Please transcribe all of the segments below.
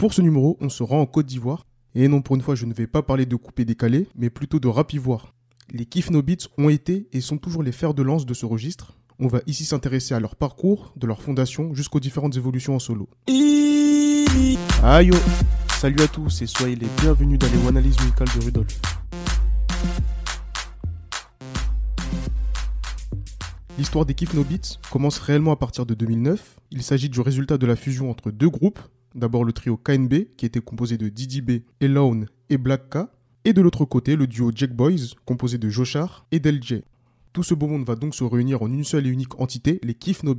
Pour ce numéro, on se rend en Côte d'Ivoire. Et non, pour une fois, je ne vais pas parler de coupé décalé, mais plutôt de rap ivoire. Les Kif No Beats ont été et sont toujours les fers de lance de ce registre. On va ici s'intéresser à leur parcours, de leur fondation jusqu'aux différentes évolutions en solo. Aïe Salut à tous et soyez les bienvenus dans les analyses musicales de Rudolf. L'histoire des Kif No Beats commence réellement à partir de 2009. Il s'agit du résultat de la fusion entre deux groupes. D'abord le trio KNB, qui était composé de Didi B, Elone et Black K. Et de l'autre côté, le duo Jack Boys, composé de Joshar et Del J. Tout ce beau monde va donc se réunir en une seule et unique entité, les Kif No.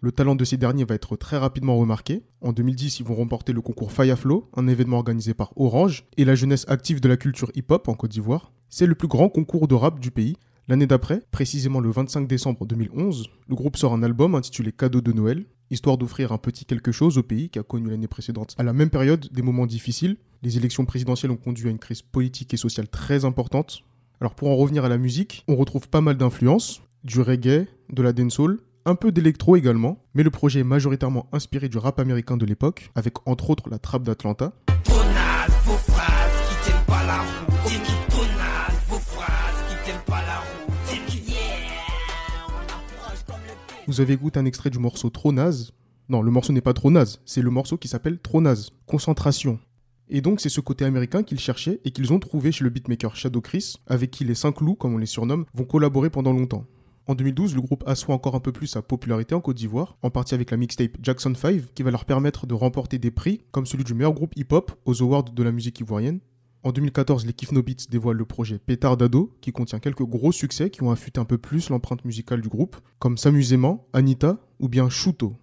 Le talent de ces derniers va être très rapidement remarqué. En 2010, ils vont remporter le concours Flow, un événement organisé par Orange et la jeunesse active de la culture hip-hop en Côte d'Ivoire. C'est le plus grand concours de rap du pays L'année d'après, précisément le 25 décembre 2011, le groupe sort un album intitulé Cadeau de Noël, histoire d'offrir un petit quelque chose au pays qui a connu l'année précédente. À la même période, des moments difficiles, les élections présidentielles ont conduit à une crise politique et sociale très importante. Alors pour en revenir à la musique, on retrouve pas mal d'influences, du reggae, de la dancehall, un peu d'électro également, mais le projet est majoritairement inspiré du rap américain de l'époque, avec entre autres la trappe d'Atlanta. Vous avez écouté un extrait du morceau Trop naze? Non, le morceau n'est pas trop naze, c'est le morceau qui s'appelle Trop Concentration. Et donc c'est ce côté américain qu'ils cherchaient et qu'ils ont trouvé chez le beatmaker Shadow Chris, avec qui les 5 loups, comme on les surnomme, vont collaborer pendant longtemps. En 2012, le groupe assoit encore un peu plus sa popularité en Côte d'Ivoire, en partie avec la mixtape Jackson 5, qui va leur permettre de remporter des prix comme celui du meilleur groupe hip-hop aux Awards de la musique ivoirienne, en 2014, les No Beats dévoilent le projet Pétard d'ado, qui contient quelques gros succès qui ont affûté un peu plus l'empreinte musicale du groupe, comme S'amusément, Anita ou bien Shuto.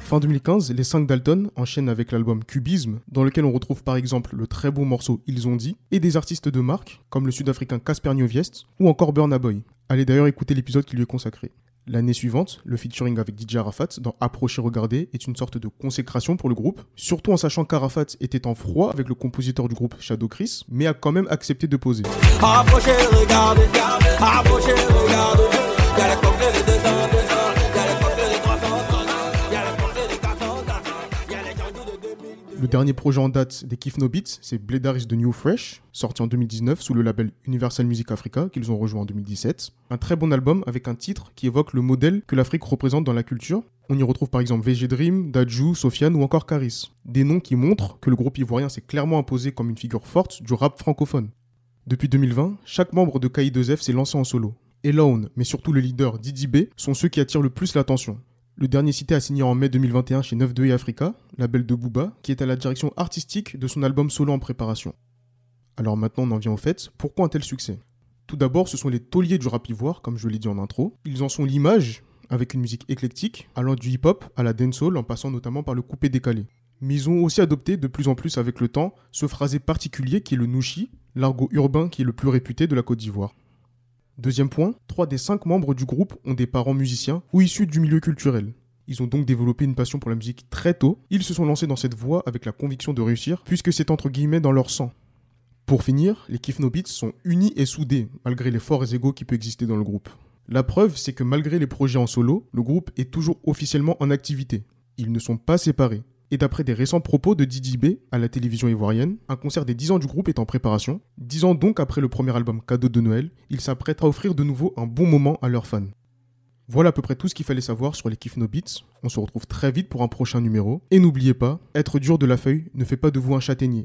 Fin 2015, les 5 Dalton enchaînent avec l'album Cubisme, dans lequel on retrouve par exemple le très beau morceau Ils ont dit, et des artistes de marque, comme le sud-africain Casper Nyoviest ou encore Burna Boy. Allez d'ailleurs écouter l'épisode qui lui est consacré. L'année suivante, le featuring avec DJ Arafat dans Approcher Regarder est une sorte de consécration pour le groupe, surtout en sachant qu'Arafat était en froid avec le compositeur du groupe Shadow Chris, mais a quand même accepté de poser. Le dernier projet en date des Kif No Beats, c'est Bledaris de New Fresh, sorti en 2019 sous le label Universal Music Africa, qu'ils ont rejoint en 2017. Un très bon album avec un titre qui évoque le modèle que l'Afrique représente dans la culture. On y retrouve par exemple VG Dream, Dajou, Sofiane ou encore Caris. Des noms qui montrent que le groupe ivoirien s'est clairement imposé comme une figure forte du rap francophone. Depuis 2020, chaque membre de KI2F s'est lancé en solo. Elone, mais surtout le leader Didi B, sont ceux qui attirent le plus l'attention. Le dernier cité a signé en mai 2021 chez 9 et Africa, label de Booba, qui est à la direction artistique de son album solo en préparation. Alors maintenant on en vient au fait, pourquoi un tel succès? Tout d'abord, ce sont les tauliers du rap ivoire, comme je l'ai dit en intro. Ils en sont l'image, avec une musique éclectique, allant du hip-hop à la dancehall, en passant notamment par le coupé décalé. Mais ils ont aussi adopté de plus en plus avec le temps ce phrasé particulier qui est le nushi, l'argot urbain qui est le plus réputé de la Côte d'Ivoire. Deuxième point, trois des cinq membres du groupe ont des parents musiciens ou issus du milieu culturel. Ils ont donc développé une passion pour la musique très tôt. Ils se sont lancés dans cette voie avec la conviction de réussir, puisque c'est entre guillemets dans leur sang. Pour finir, les Kif No Beats sont unis et soudés, malgré les forts égaux qui peuvent exister dans le groupe. La preuve, c'est que malgré les projets en solo, le groupe est toujours officiellement en activité. Ils ne sont pas séparés. Et d'après des récents propos de Didi B à la télévision ivoirienne, un concert des 10 ans du groupe est en préparation. 10 ans donc après le premier album Cadeau de Noël, ils s'apprêtent à offrir de nouveau un bon moment à leurs fans. Voilà à peu près tout ce qu'il fallait savoir sur les Kiff No Beats. On se retrouve très vite pour un prochain numéro. Et n'oubliez pas, être dur de la feuille ne fait pas de vous un châtaignier.